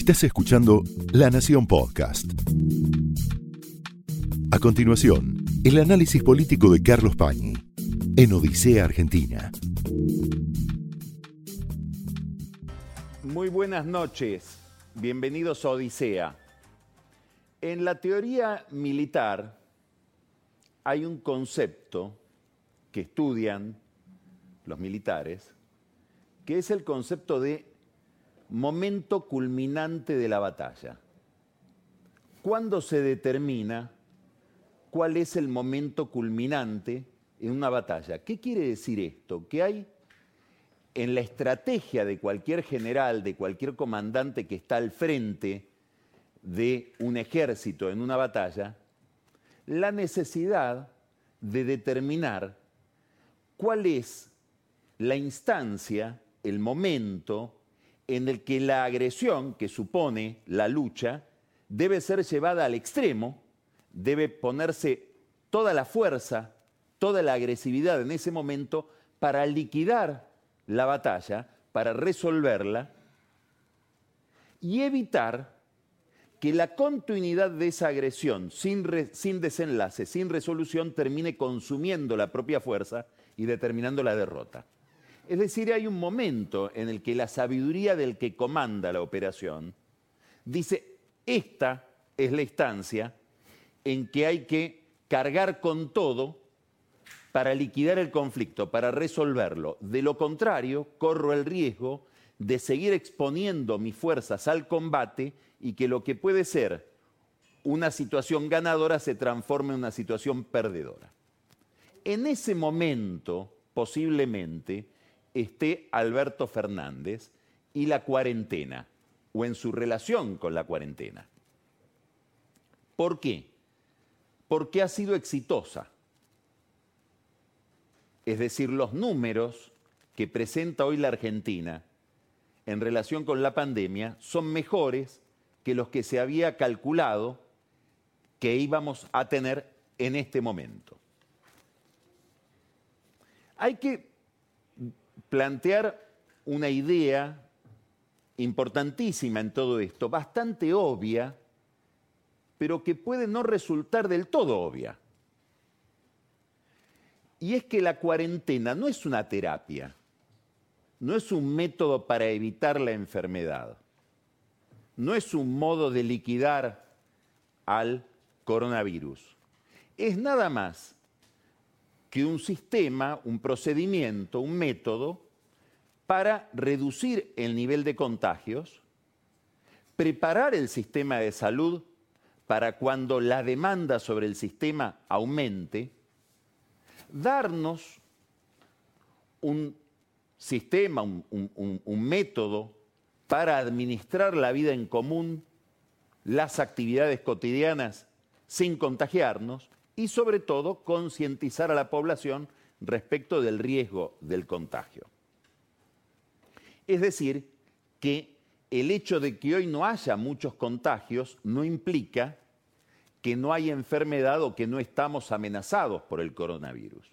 Estás escuchando La Nación Podcast. A continuación, el análisis político de Carlos Pañi en Odisea Argentina. Muy buenas noches, bienvenidos a Odisea. En la teoría militar hay un concepto que estudian los militares, que es el concepto de momento culminante de la batalla. ¿Cuándo se determina cuál es el momento culminante en una batalla? ¿Qué quiere decir esto? Que hay en la estrategia de cualquier general, de cualquier comandante que está al frente de un ejército en una batalla, la necesidad de determinar cuál es la instancia, el momento en el que la agresión que supone la lucha debe ser llevada al extremo, debe ponerse toda la fuerza, toda la agresividad en ese momento para liquidar la batalla, para resolverla y evitar que la continuidad de esa agresión sin, sin, desenlace, sin resolución, termine consumiendo la propia fuerza y determinando la derrota. Es decir, hay un momento en el que la sabiduría del que comanda la operación dice, esta es la instancia en que hay que cargar con todo para liquidar el conflicto, para resolverlo. De lo contrario, corro el riesgo de seguir exponiendo mis fuerzas al combate y que lo que puede ser una situación ganadora se transforme en una situación perdedora. En ese momento, posiblemente, esté Alberto Fernández y la cuarentena, o en su relación con la cuarentena. ¿Por qué? Porque ha sido exitosa. Es decir, los números que presenta hoy la Argentina en relación con la pandemia son mejores que los que se había calculado que íbamos a tener en este momento. Hay que plantear una idea importantísima en todo esto, bastante obvia, pero que puede no resultar del todo obvia. Y es que la cuarentena no es una terapia, no es un método para evitar la enfermedad, no es un modo de liquidar al coronavirus. Es nada más que un sistema, un procedimiento, un método para reducir el nivel de contagios, preparar el sistema de salud para cuando la demanda sobre el sistema aumente, darnos un sistema, un, un, método para administrar la vida en común, las actividades cotidianas sin contagiarnos y sobre todo concientizar a la población respecto del riesgo del contagio. Es decir, que el hecho de que hoy no haya muchos contagios no implica que no hay enfermedad o que no estamos amenazados por el coronavirus.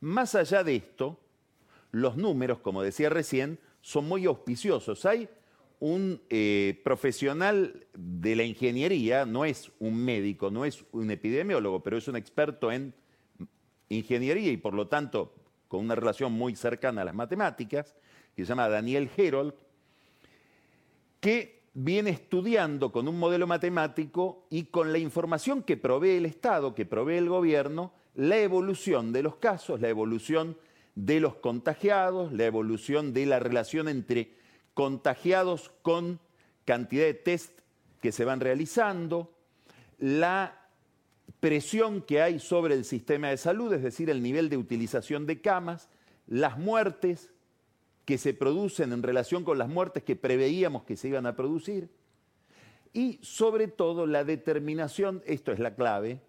Más allá de esto, los números, como decía recién, son muy auspiciosos. Hay un eh, profesional de la ingeniería, no es un médico, no es un epidemiólogo, pero es un experto en ingeniería y por lo tanto con una relación muy cercana a las matemáticas, que se llama Daniel Herold, que viene estudiando con un modelo matemático y con la información que provee el Estado, que provee el gobierno, la evolución de los casos, la evolución de los contagiados, la evolución de la relación entre contagiados con cantidad de test que se van realizando, la presión que hay sobre el sistema de salud, es decir, el nivel de utilización de camas, las muertes que se producen en relación con las muertes que preveíamos que se iban a producir, y sobre todo la determinación, esto es la clave,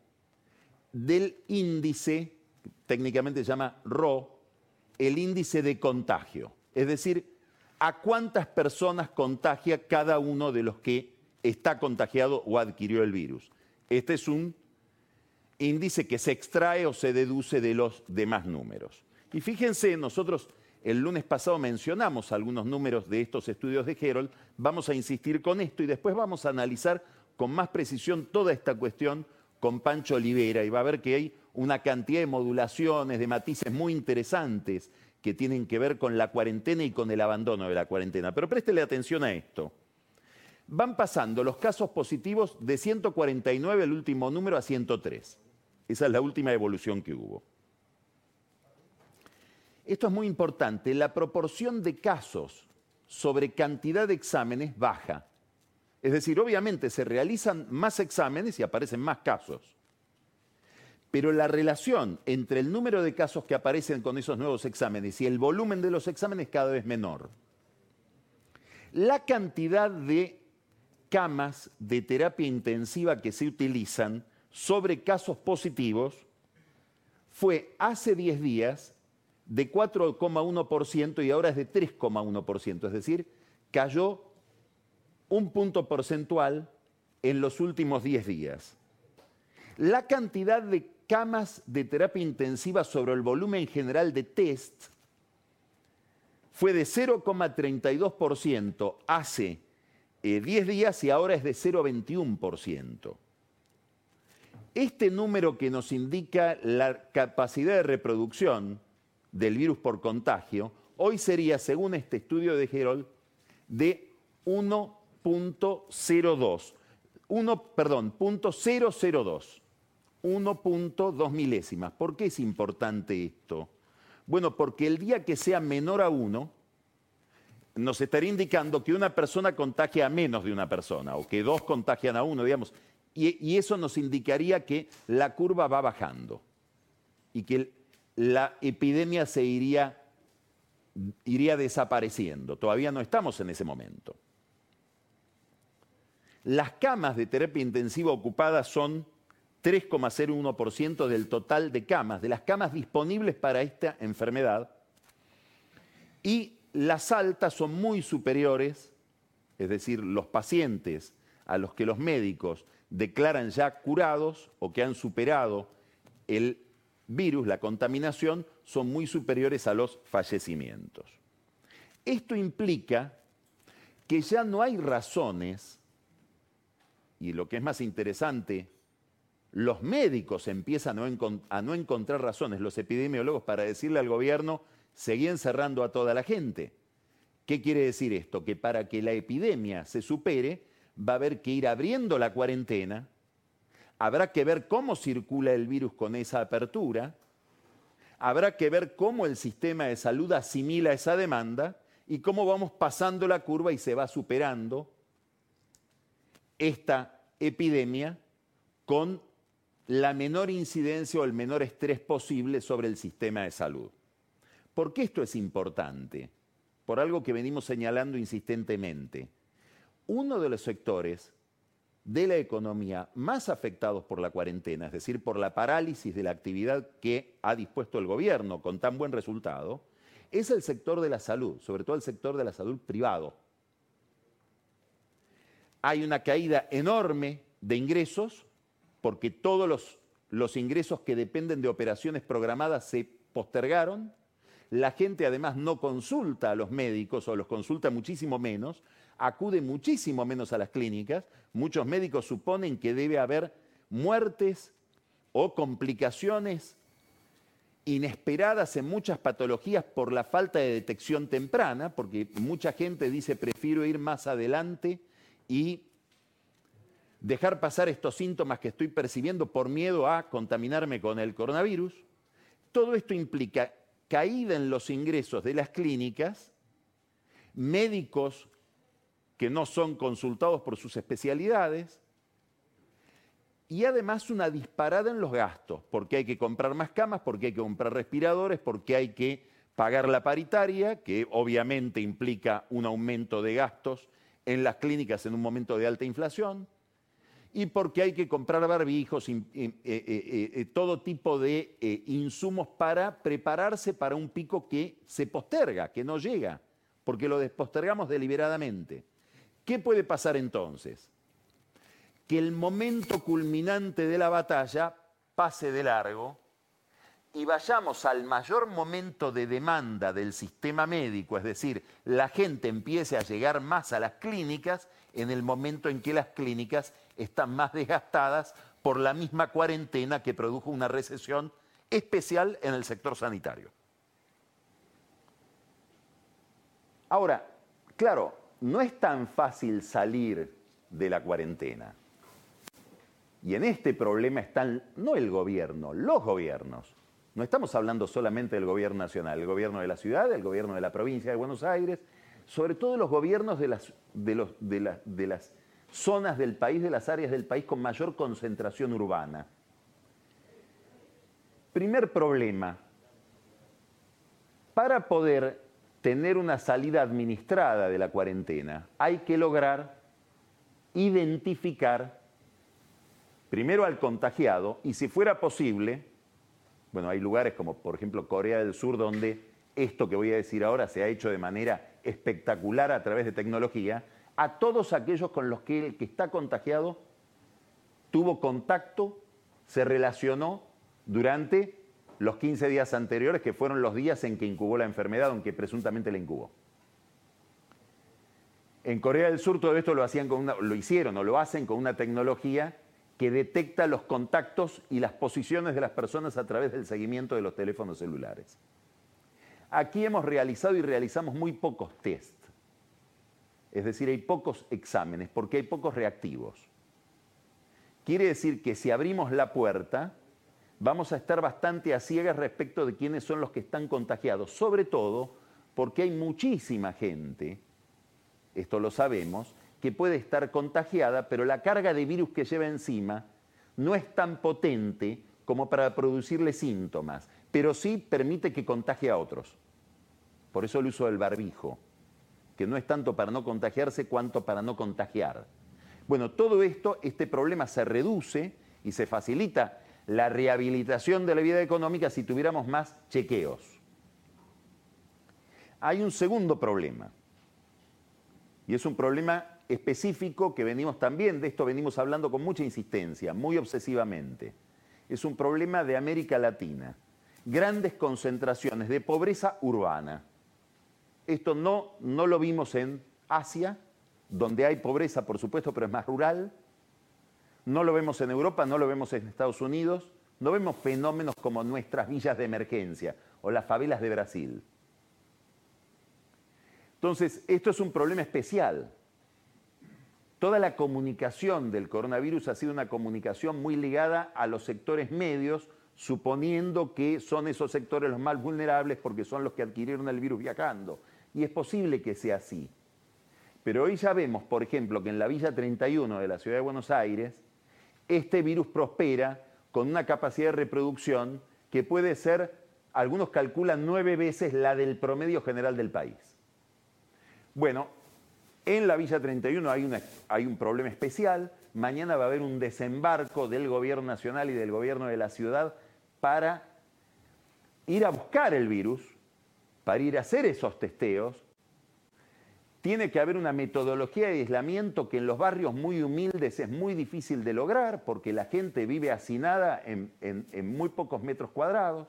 del índice, técnicamente se llama RO, el índice de contagio. Es decir, a cuántas personas contagia cada uno de los que está contagiado o adquirió el virus. Este es un índice que se extrae o se deduce de los demás números. Y fíjense, nosotros El lunes pasado mencionamos algunos números de estos estudios de Herold. Vamos a insistir con esto y después vamos a analizar con más precisión toda esta cuestión con Pancho Olivera y va a ver que hay una cantidad de modulaciones, de matices muy interesantes que tienen que ver con la cuarentena y con el abandono de la cuarentena. Pero préstele atención a esto. Van pasando los casos positivos de 149, el último número, a 103. Esa es la última evolución que hubo. Esto es muy importante. La proporción de casos sobre cantidad de exámenes baja. Es decir, obviamente se realizan más exámenes y aparecen más casos. Pero la relación entre el número de casos que aparecen con esos nuevos exámenes y el volumen de los exámenes es cada vez menor. La cantidad de camas de terapia intensiva que se utilizan sobre casos positivos fue hace 10 días de 4,1% y ahora es de 3,1%, es decir, cayó un punto porcentual en los últimos 10 días. La cantidad de camas de terapia intensiva sobre el volumen general de test fue de 0,32% hace 10 eh, días y ahora es de 0,21%. Este número que nos indica la capacidad de reproducción del virus por contagio, hoy sería, según este estudio de Herold, de 1.02. 1, perdón, 002. 1.2 milésimas. ¿Por qué es importante esto? Bueno, porque el día que sea menor a 1, nos estaría indicando que una persona contagia a menos de una persona, o que dos contagian a uno, digamos. Y, eso nos indicaría que la curva va bajando y que la epidemia se iría, iría desapareciendo. Todavía no estamos en ese momento. Las camas de terapia intensiva ocupadas son 3,01% del total de camas, de las camas disponibles para esta enfermedad. Y las altas son muy superiores, es decir, los pacientes a los que los médicos declaran ya curados o que han superado el virus, la contaminación, son muy superiores a los fallecimientos. Esto implica que ya no hay razones, y lo que es más interesante, los médicos empiezan a no, encontrar razones, los epidemiólogos, para decirle al gobierno, seguí encerrando a toda la gente. ¿Qué quiere decir esto? Que para que la epidemia se supere, va a haber que ir abriendo la cuarentena, Habrá que ver cómo circula el virus con esa apertura, habrá que ver cómo el sistema de salud asimila esa demanda y cómo vamos pasando la curva y se va superando esta epidemia con la menor incidencia o el menor estrés posible sobre el sistema de salud. ¿Por qué esto es importante? Por algo que venimos señalando insistentemente. Uno de los sectores de la economía más afectados por la cuarentena, es decir, por la parálisis de la actividad que ha dispuesto el gobierno con tan buen resultado, es el sector de la salud, sobre todo el sector de la salud privado. Hay una caída enorme de ingresos porque todos los, ingresos que dependen de operaciones programadas se postergaron. La gente además no consulta a los médicos o los consulta muchísimo menos, acude muchísimo menos a las clínicas. Muchos médicos suponen que debe haber muertes o complicaciones inesperadas en muchas patologías por la falta de detección temprana, porque mucha gente dice prefiero ir más adelante y dejar pasar estos síntomas que estoy percibiendo por miedo a contaminarme con el coronavirus. Todo esto implica caída en los ingresos de las clínicas, médicos que no son consultados por sus especialidades, y además una disparada en los gastos, porque hay que comprar más camas, porque hay que comprar respiradores, porque hay que pagar la paritaria, que obviamente implica un aumento de gastos en las clínicas en un momento de alta inflación, y porque hay que comprar barbijos, eh, eh, eh, todo tipo de insumos para prepararse para un pico que se posterga, que no llega, porque lo despostergamos deliberadamente. ¿Qué puede pasar entonces? Que el momento culminante de la batalla pase de largo y vayamos al mayor momento de demanda del sistema médico, es decir, la gente empiece a llegar más a las clínicas en el momento en que las clínicas están más desgastadas por la misma cuarentena que produjo una recesión especial en el sector sanitario. Ahora, claro, no es tan fácil salir de la cuarentena. Y en este problema están no el gobierno, los gobiernos. No estamos hablando solamente del gobierno nacional, el gobierno de la ciudad, el gobierno de la provincia de Buenos Aires, sobre todo los gobiernos de las, de las zonas del país, de las áreas del país con mayor concentración urbana. Primer problema, para poder tener una salida administrada de la cuarentena, hay que lograr identificar primero al contagiado y si fuera posible, bueno, hay lugares como por ejemplo Corea del Sur donde esto que voy a decir ahora se ha hecho de manera espectacular a través de tecnología, a todos aquellos con los que el que está contagiado tuvo contacto, se relacionó durante los 15 días anteriores, que fueron los días en que incubó la enfermedad, aunque presuntamente la incubó. En Corea del Sur todo esto lo, hacían con lo hicieron o lo hacen con una tecnología que detecta los contactos y las posiciones de las personas a través del seguimiento de los teléfonos celulares. Aquí hemos realizado y realizamos muy pocos test. Es decir, hay pocos exámenes porque hay pocos reactivos. Quiere decir que si abrimos la puerta, vamos a estar bastante a ciegas respecto de quiénes son los que están contagiados, sobre todo porque hay muchísima gente, esto lo sabemos, que puede estar contagiada, pero la carga de virus que lleva encima no es tan potente como para producirle síntomas, pero sí permite que contagie a otros. Por eso el uso del barbijo, que no es tanto para no contagiarse cuanto para no contagiar. Bueno, todo esto, este problema se reduce y se facilita la rehabilitación de la vida económica si tuviéramos más chequeos. Hay un segundo problema, y es un problema específico que venimos también, de esto venimos hablando con mucha insistencia, muy obsesivamente. Es un problema de América Latina. Grandes concentraciones de pobreza urbana. Esto no, no lo vimos en Asia, donde hay pobreza, por supuesto, pero es más rural, no lo vemos en Europa, no lo vemos en Estados Unidos, no vemos fenómenos como nuestras villas de emergencia o las favelas de Brasil. Entonces, esto es un problema especial. Toda la comunicación del coronavirus ha sido una comunicación muy ligada a los sectores medios, suponiendo que son esos sectores los más vulnerables porque son los que adquirieron el virus viajando. Y es posible que sea así. Pero hoy ya vemos, por ejemplo, que en la Villa 31 de la Ciudad de Buenos Aires, este virus prospera con una capacidad de reproducción que puede ser, algunos calculan, nueve veces la del promedio general del país. Bueno, en la Villa 31 hay, hay un problema especial. Mañana va a haber un desembarco del gobierno nacional y del gobierno de la ciudad para ir a buscar el virus, para ir a hacer esos testeos tiene que haber una metodología de aislamiento que en los barrios muy humildes es muy difícil de lograr porque la gente vive hacinada en, muy pocos metros cuadrados.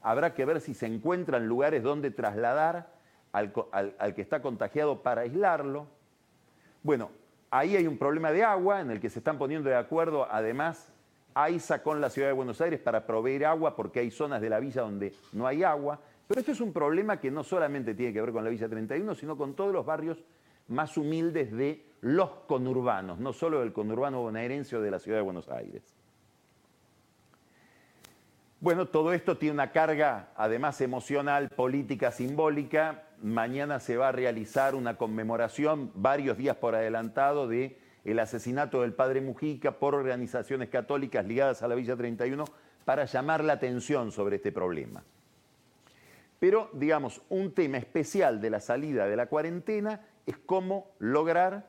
Habrá que ver si se encuentran lugares donde trasladar al, al que está contagiado para aislarlo. Bueno, ahí hay un problema de agua en el que se están poniendo de acuerdo además AISA con la ciudad de Buenos Aires para proveer agua porque hay zonas de la villa donde no hay agua. Pero esto es un problema que no solamente tiene que ver con la Villa 31, sino con todos los barrios más humildes de los conurbanos, no solo del conurbano bonaerense o de la ciudad de Buenos Aires. Bueno, todo esto tiene una carga, además emocional, política, simbólica. Mañana se va a realizar una conmemoración, varios días por adelantado, de el asesinato del padre Mujica por organizaciones católicas ligadas a la Villa 31 para llamar la atención sobre este problema. Pero, digamos, un tema especial de la salida de la cuarentena es cómo lograr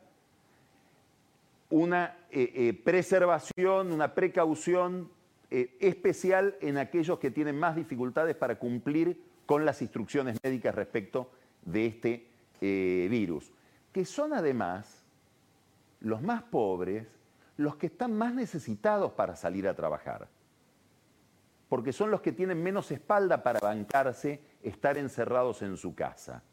una eh, eh, preservación, una precaución eh, especial en aquellos que tienen más dificultades para cumplir con las instrucciones médicas respecto de este virus, que son además los más pobres, los que están más necesitados para salir a trabajar. Porque son los que tienen menos espalda para bancarse estar encerrados en su casa.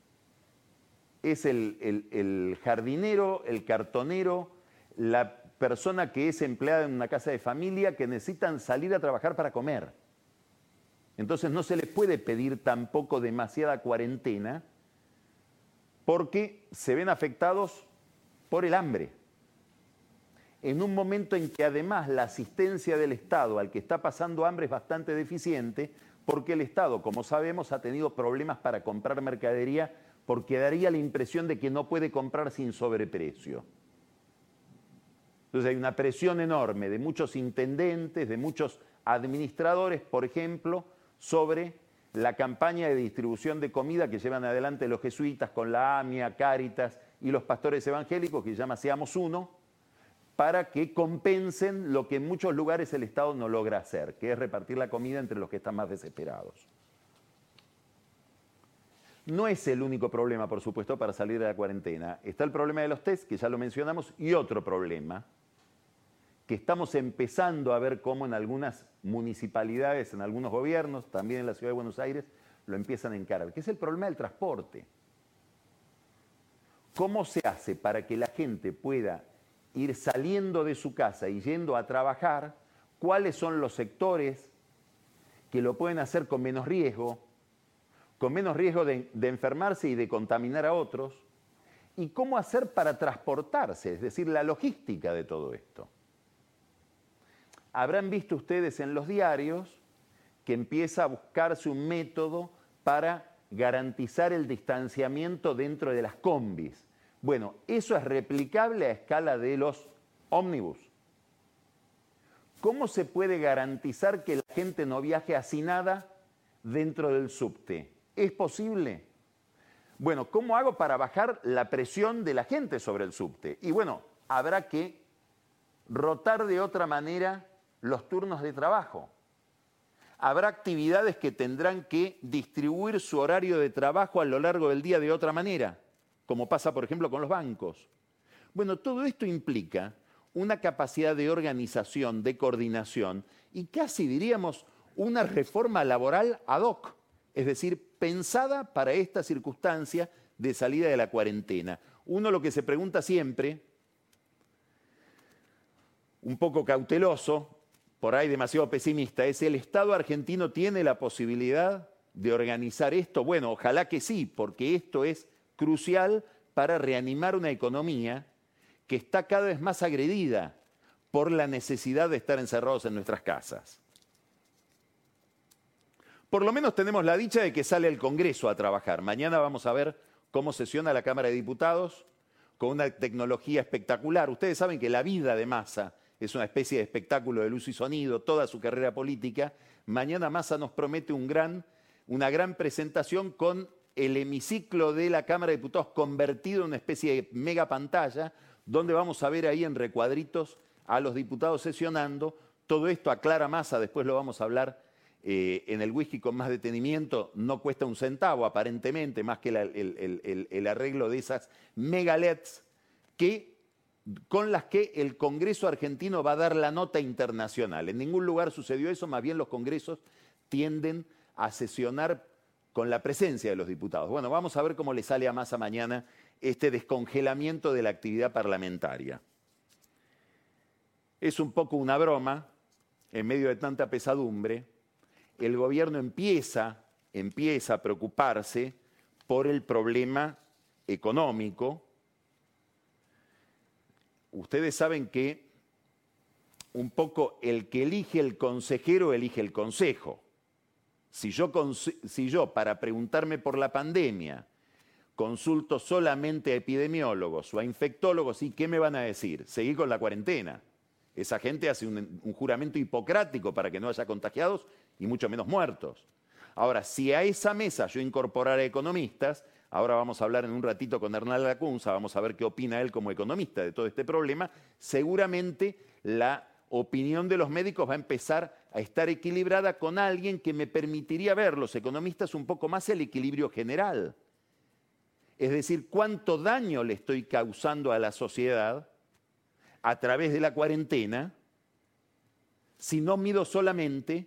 Es el, jardinero, el cartonero, la persona que es empleada en una casa de familia que necesitan salir a trabajar para comer. Entonces no se les puede pedir tampoco demasiada cuarentena porque se ven afectados por el hambre. En un momento en que además la asistencia del Estado al que está pasando hambre es bastante deficiente, porque el Estado, como sabemos, ha tenido problemas para comprar mercadería porque daría la impresión de que no puede comprar sin sobreprecio. Entonces hay una presión enorme de muchos intendentes, de muchos administradores, por ejemplo, sobre la campaña de distribución de comida que llevan adelante los jesuitas con la AMIA, Cáritas y los pastores evangélicos, que se llama Seamos Uno, para que compensen lo que en muchos lugares el Estado no logra hacer, que es repartir la comida entre los que están más desesperados. No es el único problema, por supuesto, para salir de la cuarentena. Está el problema de los test, que ya lo mencionamos, y otro problema, que estamos empezando a ver cómo en algunas municipalidades, en algunos gobiernos, también en la ciudad de Buenos Aires, lo empiezan a encarar, que es el problema del transporte. ¿Cómo se hace para que la gente pueda ir saliendo de su casa y yendo a trabajar? ¿Cuáles son los sectores que lo pueden hacer con menos riesgo? Con menos riesgo de, de enfermarse y de contaminar a otros. ¿Y cómo hacer para transportarse? Es decir, la logística de todo esto habrán visto ustedes en los diarios que empieza a buscarse un método para garantizar el distanciamiento dentro de las combis. Bueno, eso es replicable a escala de los ómnibus. ¿Cómo se puede garantizar que la gente no viaje nada dentro del subte? ¿Es posible? Bueno, ¿cómo hago para bajar la presión de la gente sobre el subte? Y bueno, habrá que rotar de otra manera los turnos de trabajo. Habrá actividades que tendrán que distribuir su horario de trabajo a lo largo del día de otra manera, como pasa por ejemplo con los bancos. Bueno, todo esto implica una capacidad de organización, de coordinación y casi diríamos una reforma laboral ad hoc, es decir, pensada para esta circunstancia de salida de la cuarentena. Uno lo que se pregunta siempre, un poco cauteloso, por ahí demasiado pesimista, es el Estado argentino tiene la posibilidad de organizar esto. Bueno, ojalá que sí, porque esto es crucial para reanimar una economía que está cada vez más agredida por la necesidad de estar encerrados en nuestras casas. Por lo menos tenemos la dicha de que sale el Congreso a trabajar. Mañana vamos a ver cómo sesiona la Cámara de Diputados con una tecnología espectacular. Ustedes saben que la vida de masa es una especie de espectáculo de luz y sonido, toda su carrera política. Mañana Massa nos promete una gran presentación con el hemiciclo de la Cámara de Diputados convertido en una especie de mega pantalla, donde vamos a ver ahí en recuadritos a los diputados sesionando. Todo esto aclara Massa, después lo vamos a hablar eh, en el whisky con más detenimiento, no cuesta un centavo aparentemente, más que el, el arreglo de esas mega LEDs que con las que el Congreso argentino va a dar la nota internacional. En ningún lugar sucedió eso, más bien los congresos tienden a sesionar con la presencia de los diputados. Bueno, vamos a ver cómo le sale a Massa mañana este descongelamiento de la actividad parlamentaria. Es un poco una broma, en medio de tanta pesadumbre, el gobierno empieza, empieza a preocuparse por el problema económico, ustedes saben que un poco el que elige el consejero elige el consejo. Si yo, para preguntarme por la pandemia consulto solamente a epidemiólogos o a infectólogos, ¿y qué me van a decir? Seguir con la cuarentena. Esa gente hace un, un, juramento hipocrático para que no haya contagiados y mucho menos muertos. Ahora, si a esa mesa yo incorporara economistas, Ahora vamos a hablar en un ratito con Hernán Lacunza, vamos a ver qué opina él como economista de todo este problema. Seguramente la opinión de los médicos va a empezar a estar equilibrada con alguien que me permitiría ver, los economistas, un poco más el equilibrio general. Es decir, cuánto daño le estoy causando a la sociedad a través de la cuarentena si no mido solamente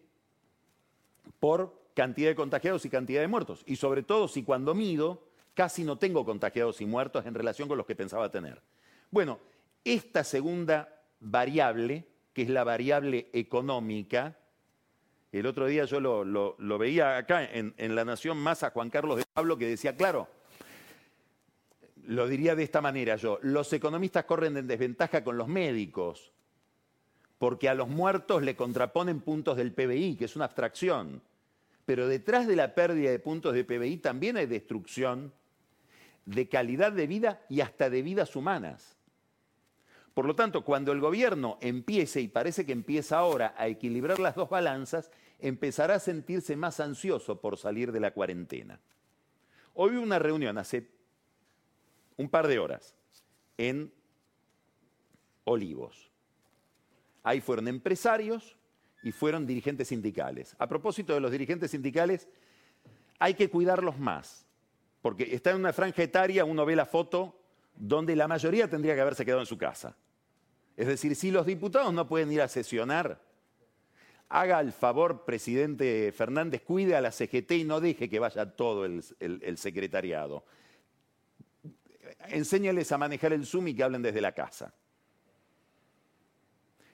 por cantidad de contagiados y cantidad de muertos. Y sobre todo si cuando mido casi no tengo contagiados y muertos en relación con los que pensaba tener. Bueno, esta segunda variable, que es la variable económica, el otro día yo lo, veía acá en, en, La Nación más a Juan Carlos de Pablo que decía, claro, lo diría de esta manera yo, los economistas corren en desventaja con los médicos, porque a los muertos le contraponen puntos del PBI, que es una abstracción. Pero detrás de la pérdida de puntos de PBI también hay destrucción de calidad de vida y hasta de vidas humanas. Por lo tanto, cuando el gobierno empiece, y parece que empieza ahora, a equilibrar las dos balanzas, empezará a sentirse más ansioso por salir de la cuarentena. Hoy hubo una reunión hace un par de horas en Olivos. Ahí fueron empresarios y fueron dirigentes sindicales. A propósito de los dirigentes sindicales, hay que cuidarlos más, porque está en una franja etaria, uno ve la foto donde la mayoría tendría que haberse quedado en su casa. Es decir, si los diputados no pueden ir a sesionar, haga el favor, presidente Fernández, cuide a la CGT y no deje que vaya todo el, secretariado. Enséñales a manejar el Zoom y que hablen desde la casa.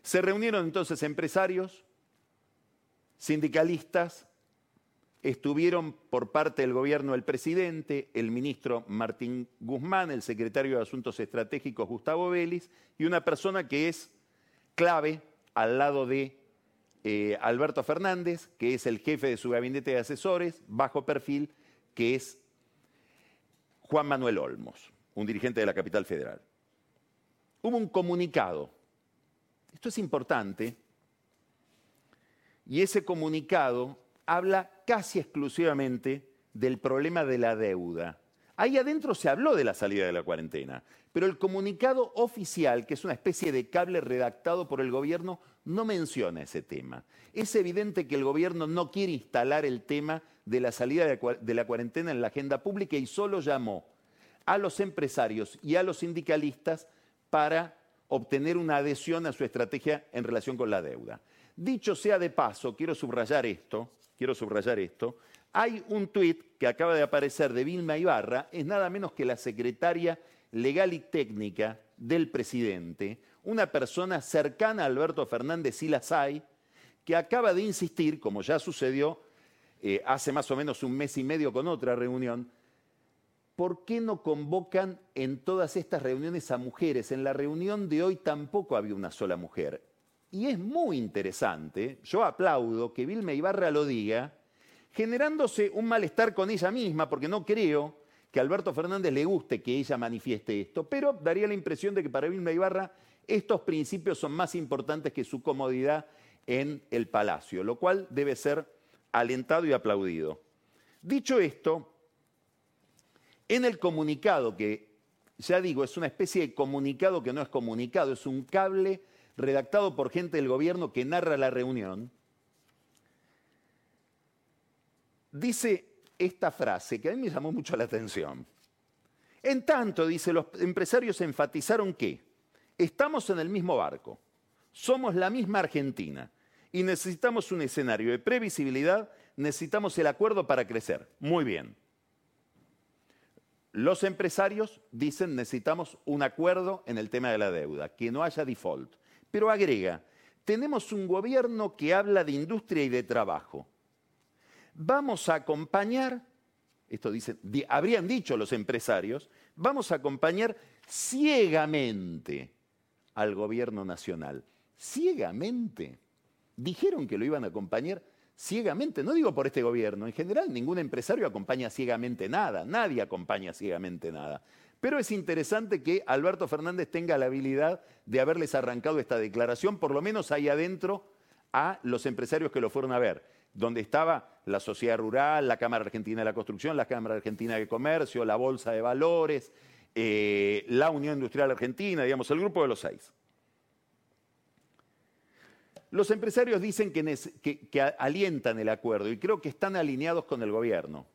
Se reunieron entonces empresarios, sindicalistas, estuvieron por parte del gobierno el presidente, el ministro Martín Guzmán, el secretario de Asuntos Estratégicos Gustavo Vélez y una persona que es clave al lado de eh, Alberto Fernández, que es el jefe de su gabinete de asesores, bajo perfil, que es Juan Manuel Olmos, un dirigente de la capital federal. Hubo un comunicado esto es importante. Y ese comunicado habla casi exclusivamente del problema de la deuda. Ahí adentro se habló de la salida de la cuarentena, pero el comunicado oficial, que es una especie de cable redactado por el gobierno, no menciona ese tema. Es evidente que el gobierno no quiere instalar el tema de la salida de la cuarentena en la agenda pública y solo llamó a los empresarios y a los sindicalistas para obtener una adhesión a su estrategia en relación con la deuda. Dicho sea de paso, quiero subrayar esto, quiero subrayar esto, hay un tuit que acaba de aparecer de Vilma Ibarra, es nada menos que la secretaria legal y técnica del presidente, una persona cercana a Alberto Fernández y hay, que acaba de insistir, como ya sucedió eh, hace más o menos un mes y medio con otra reunión, ¿por qué no convocan en todas estas reuniones a mujeres? En la reunión de hoy tampoco había una sola mujer. Y es muy interesante, yo aplaudo que Vilma Ibarra lo diga, generándose un malestar con ella misma, porque no creo que a Alberto Fernández le guste que ella manifieste esto, pero daría la impresión de que para Vilma Ibarra estos principios son más importantes que su comodidad en el palacio, lo cual debe ser alentado y aplaudido. Dicho esto, en el comunicado, que ya digo, es una especie de comunicado que no es comunicado, es un cable redactado por gente del gobierno que narra la reunión, dice esta frase que a mí me llamó mucho la atención. En tanto, dice, los empresarios enfatizaron que estamos en el mismo barco, somos la misma Argentina y necesitamos un escenario de previsibilidad, necesitamos el acuerdo para crecer. Muy bien. Los empresarios dicen necesitamos un acuerdo en el tema de la deuda, que no haya default. Pero agrega, tenemos un gobierno que habla de industria y de trabajo. Vamos a acompañar, esto dicen, habrían dicho los empresarios, vamos a acompañar ciegamente al gobierno nacional. Ciegamente. Dijeron que lo iban a acompañar ciegamente, no digo por este gobierno, en general ningún empresario acompaña ciegamente nada, nadie acompaña ciegamente nada. Pero es interesante que Alberto Fernández tenga la habilidad de haberles arrancado esta declaración, por lo menos ahí adentro, a los empresarios que lo fueron a ver, donde estaba la sociedad rural, la Cámara Argentina de la Construcción, la Cámara Argentina de Comercio, la Bolsa de Valores, eh, la Unión Industrial Argentina, digamos, el grupo de los seis. Los empresarios dicen que, alientan el acuerdo y creo que están alineados con el gobierno.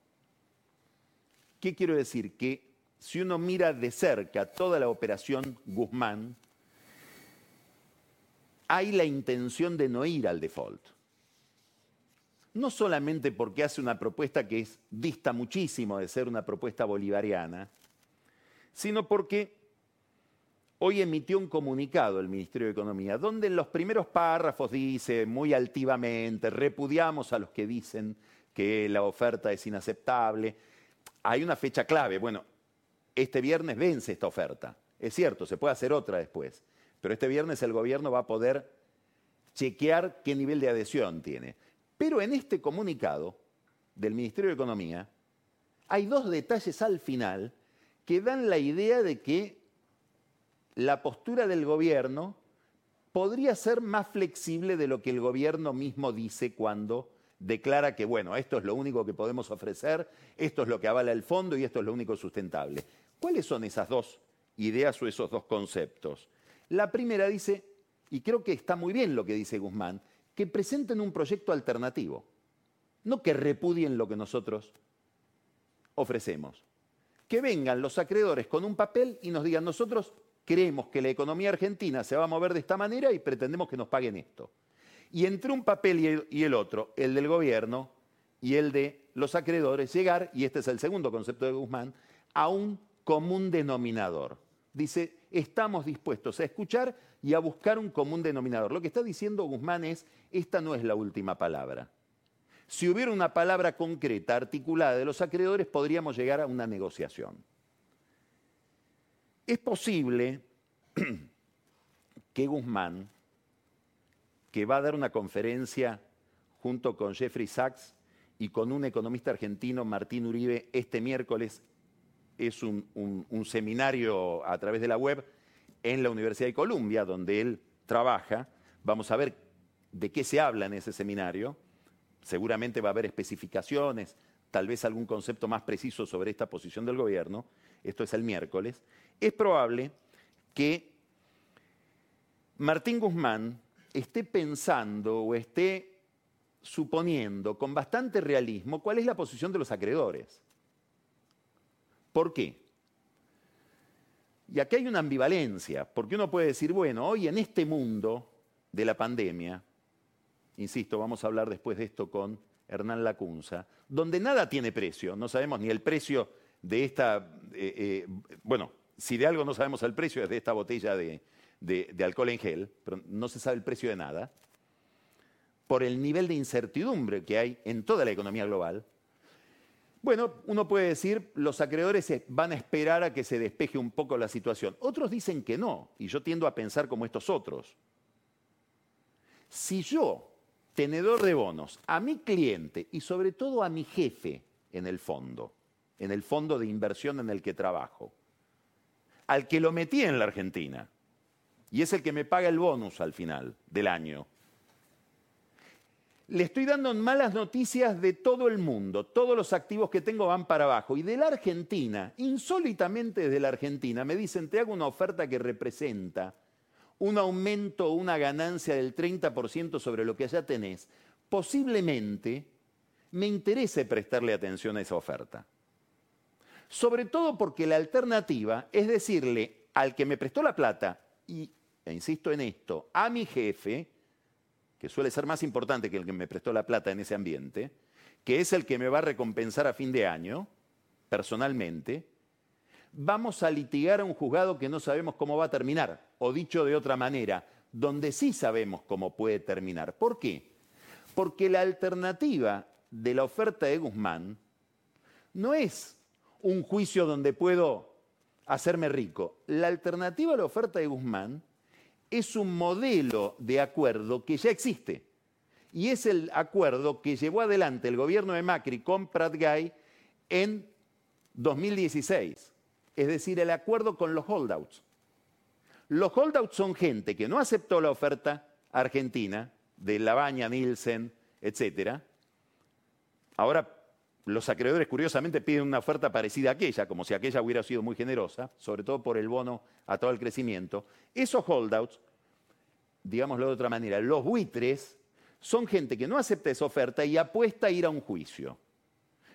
¿Qué quiero decir? Que si uno mira de cerca toda la operación Guzmán, hay la intención de no ir al default. no solamente porque hace una propuesta que es, dista muchísimo de ser una propuesta bolivariana, sino porque hoy emitió un comunicado el Ministerio de Economía, donde en los primeros párrafos dice muy altivamente, repudiamos a los que dicen que la oferta es inaceptable. Hay una fecha clave, bueno, este viernes vence esta oferta. Es cierto, se puede hacer otra después, pero este viernes el gobierno va a poder chequear qué nivel de adhesión tiene. Pero en este comunicado del Ministerio de Economía hay dos detalles al final que dan la idea de que la postura del gobierno podría ser más flexible de lo que el gobierno mismo dice cuando declara que, bueno, esto es lo único que podemos ofrecer, esto es lo que avala el fondo y esto es lo único sustentable. ¿Cuáles son esas dos ideas o esos dos conceptos? La primera dice, y creo que está muy bien lo que dice Guzmán, que presenten un proyecto alternativo, no que repudien lo que nosotros ofrecemos. Que vengan los acreedores con un papel y nos digan, nosotros creemos que la economía argentina se va a mover de esta manera y pretendemos que nos paguen esto. Y entre un papel y el otro, el del gobierno y el de los acreedores, llegar, y este es el segundo concepto de Guzmán, a un común denominador. Dice, estamos dispuestos a escuchar y a buscar un común denominador. Lo que está diciendo Guzmán es, esta no es la última palabra. Si hubiera una palabra concreta, articulada de los acreedores, podríamos llegar a una negociación. Es posible que Guzmán, que va a dar una conferencia junto con Jeffrey Sachs y con un economista argentino, Martín Uribe, este miércoles, es un, seminario a través de la web, en la Universidad de Columbia, donde él trabaja. Vamos a ver de qué se habla en ese seminario. Seguramente va a haber especificaciones, tal vez algún concepto más preciso sobre esta posición del gobierno. Esto es el miércoles. Es probable que Martín Guzmán esté pensando o esté suponiendo con bastante realismo cuál es la posición de los acreedores. ¿Por qué? Y aquí hay una ambivalencia, porque uno puede decir, bueno, hoy en este mundo de la pandemia, insisto, vamos a hablar después de esto con Hernán Lacunza, donde nada tiene precio, no sabemos ni el precio de esta, eh, eh, bueno, si de algo no sabemos el precio es de esta botella de, de alcohol en gel, pero no se sabe el precio de nada, por el nivel de incertidumbre que hay en toda la economía global, bueno, uno puede decir, los acreedores van a esperar a que se despeje un poco la situación. Otros dicen que no, y yo tiendo a pensar como estos otros. Si yo, tenedor de bonos, a mi cliente y sobre todo a mi jefe en el fondo, en el fondo de inversión en el que trabajo, al que lo metí en la Argentina, y es el que me paga el bonus al final del año, le estoy dando malas noticias de todo el mundo. Todos los activos que tengo van para abajo. Y de la Argentina, insólitamente desde la Argentina, me dicen, te hago una oferta que representa un aumento o una ganancia del 30% sobre lo que allá tenés. Posiblemente me interese prestarle atención a esa oferta. Sobre todo porque la alternativa es decirle al que me prestó la plata, y e insisto en esto, a mi jefe, que suele ser más importante que el que me prestó la plata en ese ambiente, que es el que me va a recompensar a fin de año, personalmente, vamos a litigar a un juzgado que no sabemos cómo va a terminar, o dicho de otra manera, donde sí sabemos cómo puede terminar. ¿Por qué? Porque la alternativa de la oferta de Guzmán no es un juicio donde puedo hacerme rico. La alternativa a la oferta de Guzmán es un modelo de acuerdo que ya existe. Y es el acuerdo que llevó adelante el gobierno de Macri con Prat Gay en 2016. Es decir, el acuerdo con los holdouts. Los holdouts son gente que no aceptó la oferta argentina de Labaña, Nielsen, etc. Ahora los acreedores curiosamente piden una oferta parecida a aquella, como si aquella hubiera sido muy generosa, sobre todo por el bono a todo el crecimiento. Esos holdouts, digámoslo de otra manera, los buitres, son gente que no acepta esa oferta y apuesta a ir a un juicio.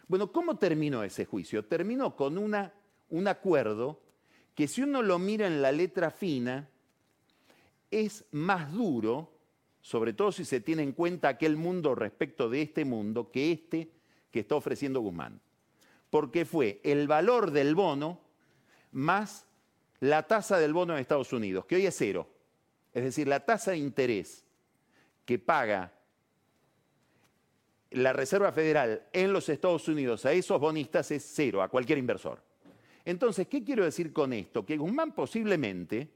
Bueno, ¿cómo terminó ese juicio? Terminó con una, un acuerdo que si uno lo mira en la letra fina, es más duro sobre todo si se tiene en cuenta aquel mundo respecto de este mundo que este que está ofreciendo Guzmán. Porque fue el valor del bono más la tasa del bono en Estados Unidos, que hoy es cero. Es decir, la tasa de interés que paga la Reserva Federal en los Estados Unidos a esos bonistas es cero, a cualquier inversor. Entonces, ¿qué quiero decir con esto? Que Guzmán posiblemente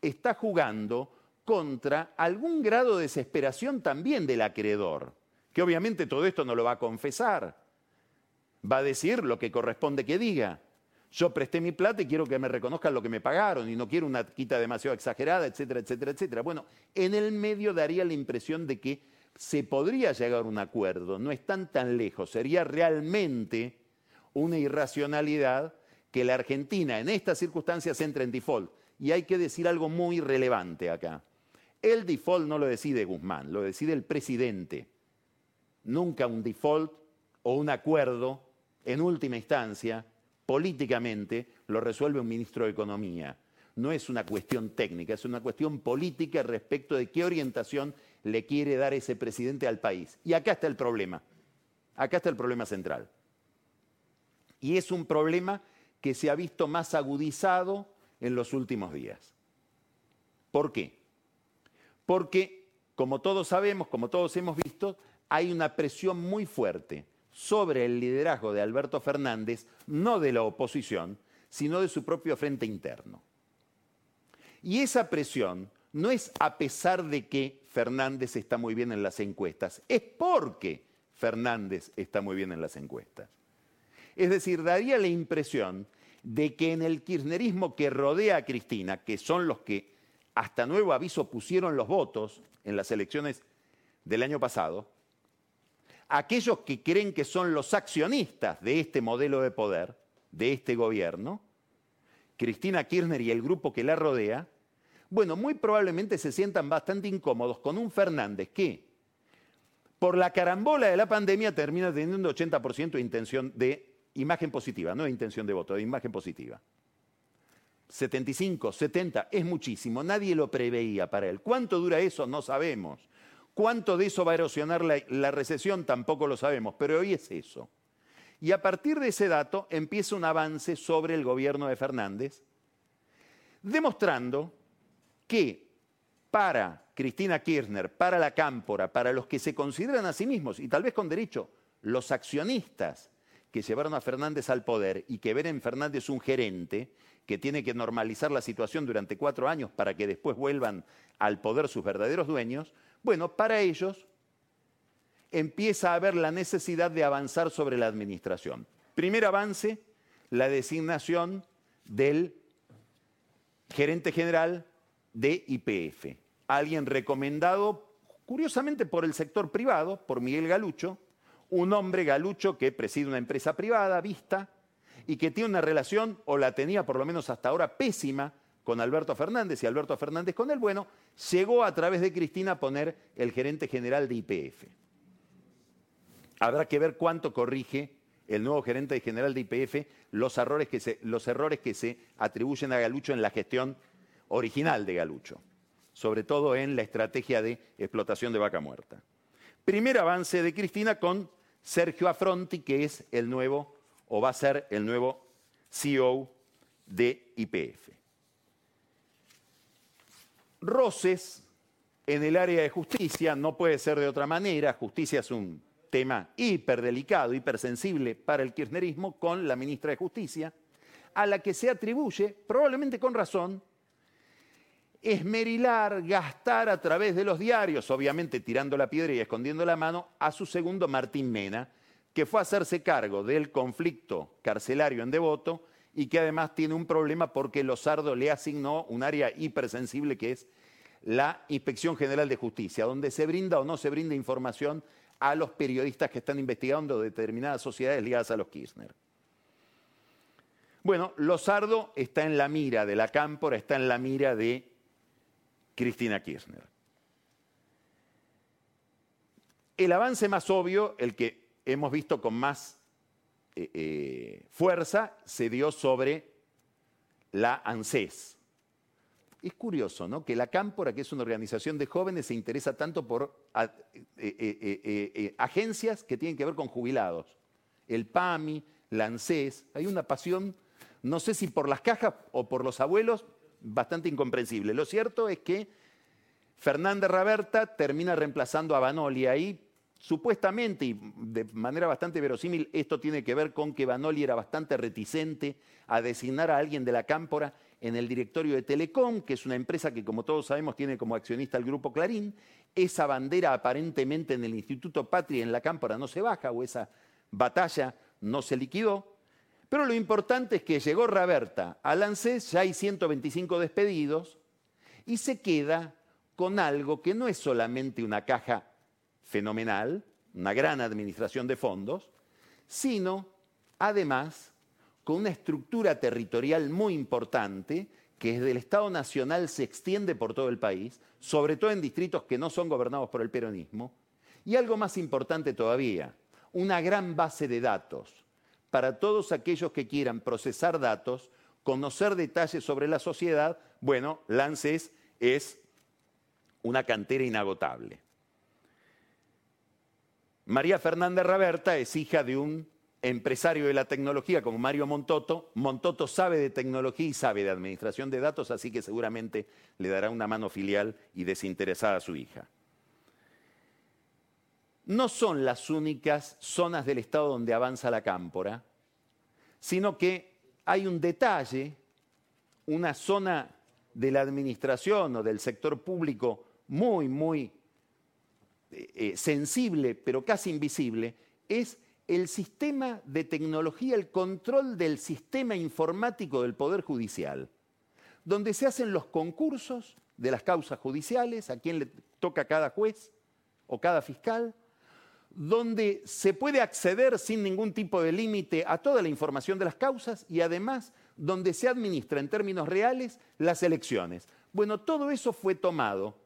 está jugando contra algún grado de desesperación también del acreedor, que obviamente todo esto no lo va a confesar, va a decir lo que corresponde que diga. Yo presté mi plata y quiero que me reconozcan lo que me pagaron y no quiero una quita demasiado exagerada, etcétera, etcétera, etcétera. Bueno, en el medio daría la impresión de que se podría llegar a un acuerdo, no están tan lejos, sería realmente una irracionalidad que la Argentina en estas circunstancias entre en default. Y hay que decir algo muy relevante acá. El default no lo decide Guzmán, lo decide el presidente. Nunca un default o un acuerdo, en última instancia, políticamente, lo resuelve un ministro de Economía. No es una cuestión técnica, es una cuestión política respecto de qué orientación le quiere dar ese presidente al país. Y acá está el problema. Acá está el problema central. Y es un problema que se ha visto más agudizado en los últimos días. ¿Por qué? Porque, como todos sabemos, como todos hemos visto, hay una presión muy fuerte sobre el liderazgo de Alberto Fernández, no de la oposición, sino de su propio frente interno. Y esa presión no es a pesar de que Fernández está muy bien en las encuestas, es porque Fernández está muy bien en las encuestas. Es decir, daría la impresión de que en el kirchnerismo que rodea a Cristina, que son los que hasta nuevo aviso pusieron los votos en las elecciones del año pasado, aquellos que creen que son los accionistas de este modelo de poder, de este gobierno, Cristina Kirchner y el grupo que la rodea, bueno, muy probablemente se sientan bastante incómodos con un Fernández que, por la carambola de la pandemia, termina teniendo un 80% de intención de imagen positiva, no de intención de voto, de imagen positiva. 75, 70, es muchísimo, nadie lo preveía para él. ¿Cuánto dura eso? No sabemos. ¿Cuánto de eso va a erosionar la, recesión? Tampoco lo sabemos, pero hoy es eso. Y a partir de ese dato empieza un avance sobre el gobierno de Fernández, demostrando que para Cristina Kirchner, para la Cámpora, para los que se consideran a sí mismos, y tal vez con derecho, los accionistas que llevaron a Fernández al poder y que ven en Fernández un gerente, que tiene que normalizar la situación durante cuatro años para que después vuelvan al poder sus verdaderos dueños, bueno, para ellos empieza a haber la necesidad de avanzar sobre la administración. Primer avance, la designación del gerente general de IPF, alguien recomendado curiosamente por el sector privado, por Miguel Galucho, un hombre Galucho que preside una empresa privada, vista, y que tiene una relación, o la tenía por lo menos hasta ahora, pésima con Alberto Fernández y Alberto Fernández con él, bueno, llegó a través de Cristina a poner el gerente general de IPF. Habrá que ver cuánto corrige el nuevo gerente general de IPF los errores que se, los errores que se atribuyen a Galucho en la gestión original de Galucho, sobre todo en la estrategia de explotación de vaca muerta. Primer avance de Cristina con Sergio Afronti, que es el nuevo o va a ser el nuevo CEO de IPF. Roces en el área de justicia, no puede ser de otra manera, justicia es un tema hiperdelicado, hipersensible para el kirchnerismo, con la ministra de Justicia, a la que se atribuye, probablemente con razón, esmerilar, gastar a través de los diarios, obviamente tirando la piedra y escondiendo la mano, a su segundo Martín Mena, que fue a hacerse cargo del conflicto carcelario en Devoto y que además tiene un problema porque Lozardo le asignó un área hipersensible que es la Inspección General de Justicia, donde se brinda o no se brinda información a los periodistas que están investigando determinadas sociedades ligadas a los Kirchner. Bueno, Lozardo está en la mira de la Cámpora, está en la mira de Cristina Kirchner. El avance más obvio, el que hemos visto con más eh, eh, fuerza se dio sobre la ANSES. Es curioso, ¿no? Que la Cámpora, que es una organización de jóvenes, se interesa tanto por eh, agencias que tienen que ver con jubilados. El PAMI, la ANSES. Hay una pasión, no sé si por las cajas o por los abuelos, bastante incomprensible. Lo cierto es que Fernández Raberta termina reemplazando a Banoli ahí. Supuestamente, y de manera bastante verosímil, esto tiene que ver con que Banoli era bastante reticente a designar a alguien de la Cámpora en el directorio de Telecom, que es una empresa que, como todos sabemos, tiene como accionista el Grupo Clarín. Esa bandera aparentemente en el Instituto Patria, en la Cámpora, no se baja, o esa batalla no se liquidó. Pero lo importante es que llegó Raberta al ANSES, ya hay 125 despedidos, y se queda con algo que no es solamente una caja fenomenal, una gran administración de fondos, sino además con una estructura territorial muy importante que desde el Estado Nacional se extiende por todo el país, sobre todo en distritos que no son gobernados por el peronismo, y algo más importante todavía, una gran base de datos para todos aquellos que quieran procesar datos, conocer detalles sobre la sociedad, bueno, Lances es una cantera inagotable. María Fernanda Raberta es hija de un empresario de la tecnología como Mario Montoto. Montoto sabe de tecnología y sabe de administración de datos, así que seguramente le dará una mano filial y desinteresada a su hija. No son las únicas zonas del Estado donde avanza la cámpora, sino que hay un detalle, una zona de la administración o del sector público muy, muy eh, eh, sensible, pero casi invisible, es el sistema de tecnología, el control del sistema informático del Poder Judicial, donde se hacen los concursos de las causas judiciales, a quién le toca cada juez o cada fiscal, donde se puede acceder sin ningún tipo de límite a toda la información de las causas y además donde se administra en términos reales las elecciones. Bueno, todo eso fue tomado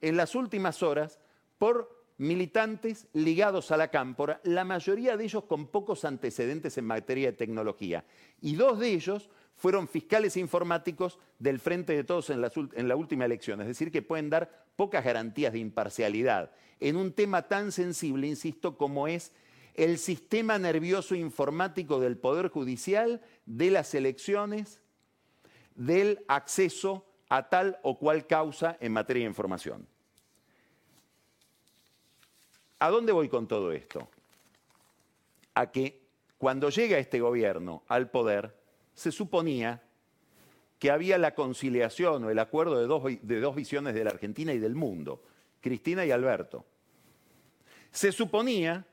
en las últimas horas por militantes ligados a la cámpora, la mayoría de ellos con pocos antecedentes en materia de tecnología. Y dos de ellos fueron fiscales informáticos del Frente de Todos en la, última elección, es decir, que pueden dar pocas garantías de imparcialidad en un tema tan sensible, insisto, como es el sistema nervioso informático del Poder Judicial, de las elecciones, del acceso a tal o cual causa en materia de información. ¿A dónde voy con todo esto? A que cuando llega este gobierno al poder, se suponía que había la conciliación o el acuerdo de dos, de dos visiones de la Argentina y del mundo, Cristina y Alberto. Se suponía,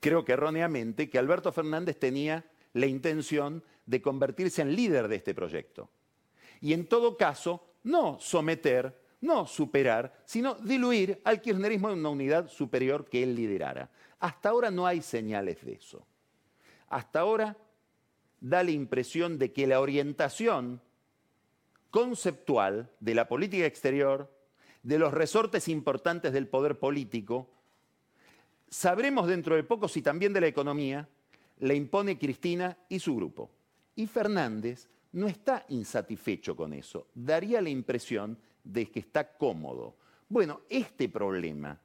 creo que erróneamente, que Alberto Fernández tenía la intención de convertirse en líder de este proyecto. Y en todo caso, no someter no superar, sino diluir al kirchnerismo en una unidad superior que él liderara. Hasta ahora no hay señales de eso. Hasta ahora da la impresión de que la orientación conceptual de la política exterior, de los resortes importantes del poder político, sabremos dentro de poco si también de la economía, la impone Cristina y su grupo. Y Fernández no está insatisfecho con eso. Daría la impresión de que está cómodo. Bueno, este problema,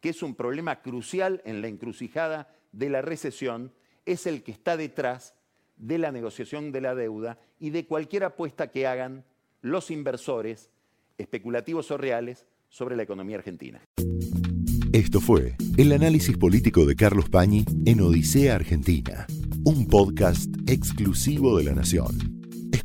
que es un problema crucial en la encrucijada de la recesión, es el que está detrás de la negociación de la deuda y de cualquier apuesta que hagan los inversores, especulativos o reales, sobre la economía argentina. Esto fue el análisis político de Carlos Pañi en Odisea Argentina, un podcast exclusivo de la Nación.